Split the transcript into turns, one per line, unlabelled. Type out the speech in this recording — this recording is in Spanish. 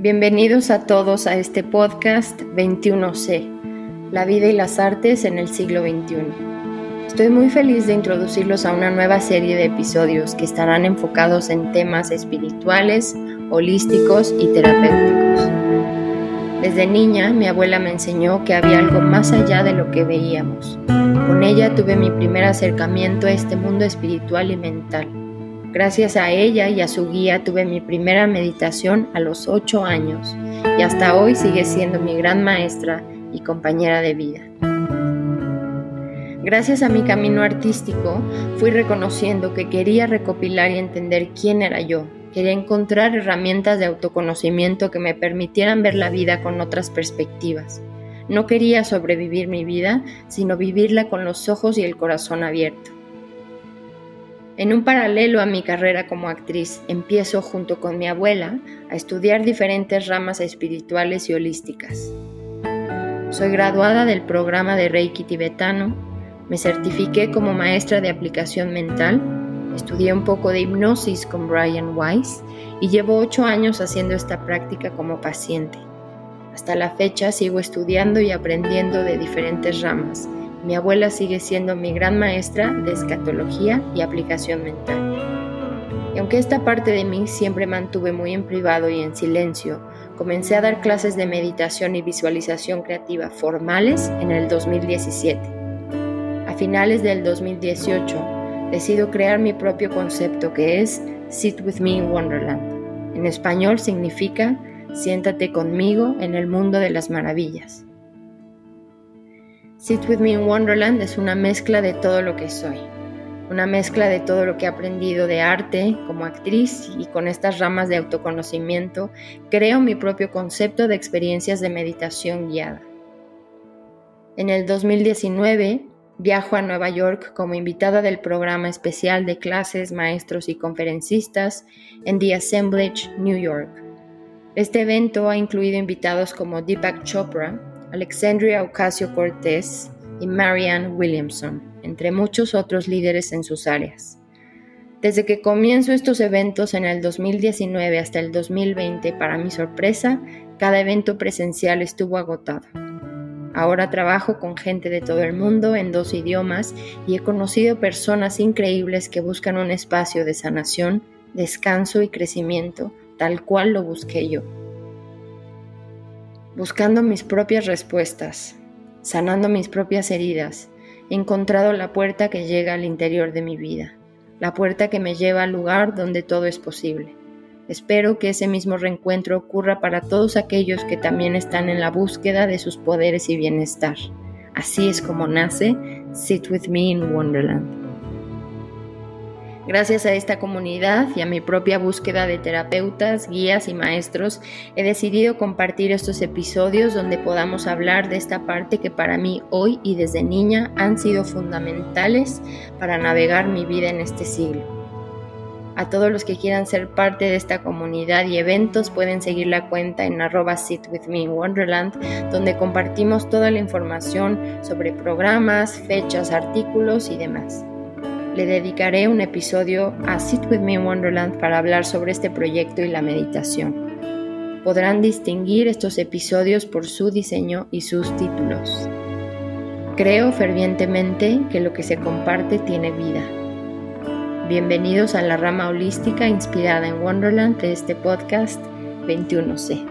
Bienvenidos a todos a este podcast 21C, la vida y las artes en el siglo XXI. Estoy muy feliz de introducirlos a una nueva serie de episodios que estarán enfocados en temas espirituales, holísticos y terapéuticos. Desde niña mi abuela me enseñó que había algo más allá de lo que veíamos. Con ella tuve mi primer acercamiento a este mundo espiritual y mental Gracias a ella y a su guía tuve mi primera meditación a los ocho años y hasta hoy sigue siendo mi gran maestra y compañera de vida. Gracias a mi camino artístico fui reconociendo que quería recopilar y entender quién era yo. Quería encontrar herramientas de autoconocimiento que me permitieran ver la vida con otras perspectivas. No quería sobrevivir mi vida, sino vivirla con los ojos y el corazón abierto. En un paralelo a mi carrera como actriz, empiezo junto con mi abuela a estudiar diferentes ramas espirituales y holísticas. Soy graduada del programa de Reiki tibetano, me certifiqué como maestra de aplicación mental, estudié un poco de hipnosis con Brian Weiss y llevo ocho años haciendo esta práctica como paciente. Hasta la fecha sigo estudiando y aprendiendo de diferentes ramas mi abuela sigue siendo mi gran maestra de escatología y aplicación mental. Y aunque esta parte de mí siempre mantuve muy en privado y en silencio, comencé a dar clases de meditación y visualización creativa formales en el 2017. A finales del 2018 decido crear mi propio concepto que es Sit with me in Wonderland. En español significa Siéntate conmigo en el mundo de las maravillas. Sit With Me in Wonderland es una mezcla de todo lo que soy, una mezcla de todo lo que he aprendido de arte como actriz y con estas ramas de autoconocimiento creo mi propio concepto de experiencias de meditación guiada. En el 2019 viajo a Nueva York como invitada del programa especial de clases, maestros y conferencistas en The Assemblage, New York. Este evento ha incluido invitados como Deepak Chopra, Alexandria Ocasio-Cortez y Marianne Williamson, entre muchos otros líderes en sus áreas. Desde que comienzo estos eventos en el 2019 hasta el 2020, para mi sorpresa, cada evento presencial estuvo agotado. Ahora trabajo con gente de todo el mundo en dos idiomas y he conocido personas increíbles que buscan un espacio de sanación, descanso y crecimiento, tal cual lo busqué yo buscando mis propias respuestas, sanando mis propias heridas, he encontrado la puerta que llega al interior de mi vida, la puerta que me lleva al lugar donde todo es posible. Espero que ese mismo reencuentro ocurra para todos aquellos que también están en la búsqueda de sus poderes y bienestar. Así es como nace Sit With Me in Wonderland. Gracias a esta comunidad y a mi propia búsqueda de terapeutas, guías y maestros, he decidido compartir estos episodios donde podamos hablar de esta parte que para mí hoy y desde niña han sido fundamentales para navegar mi vida en este siglo. A todos los que quieran ser parte de esta comunidad y eventos pueden seguir la cuenta en arroba Wonderland, donde compartimos toda la información sobre programas, fechas, artículos y demás le dedicaré un episodio a Sit With Me in Wonderland para hablar sobre este proyecto y la meditación. Podrán distinguir estos episodios por su diseño y sus títulos. Creo fervientemente que lo que se comparte tiene vida. Bienvenidos a la rama holística inspirada en Wonderland de este podcast 21C.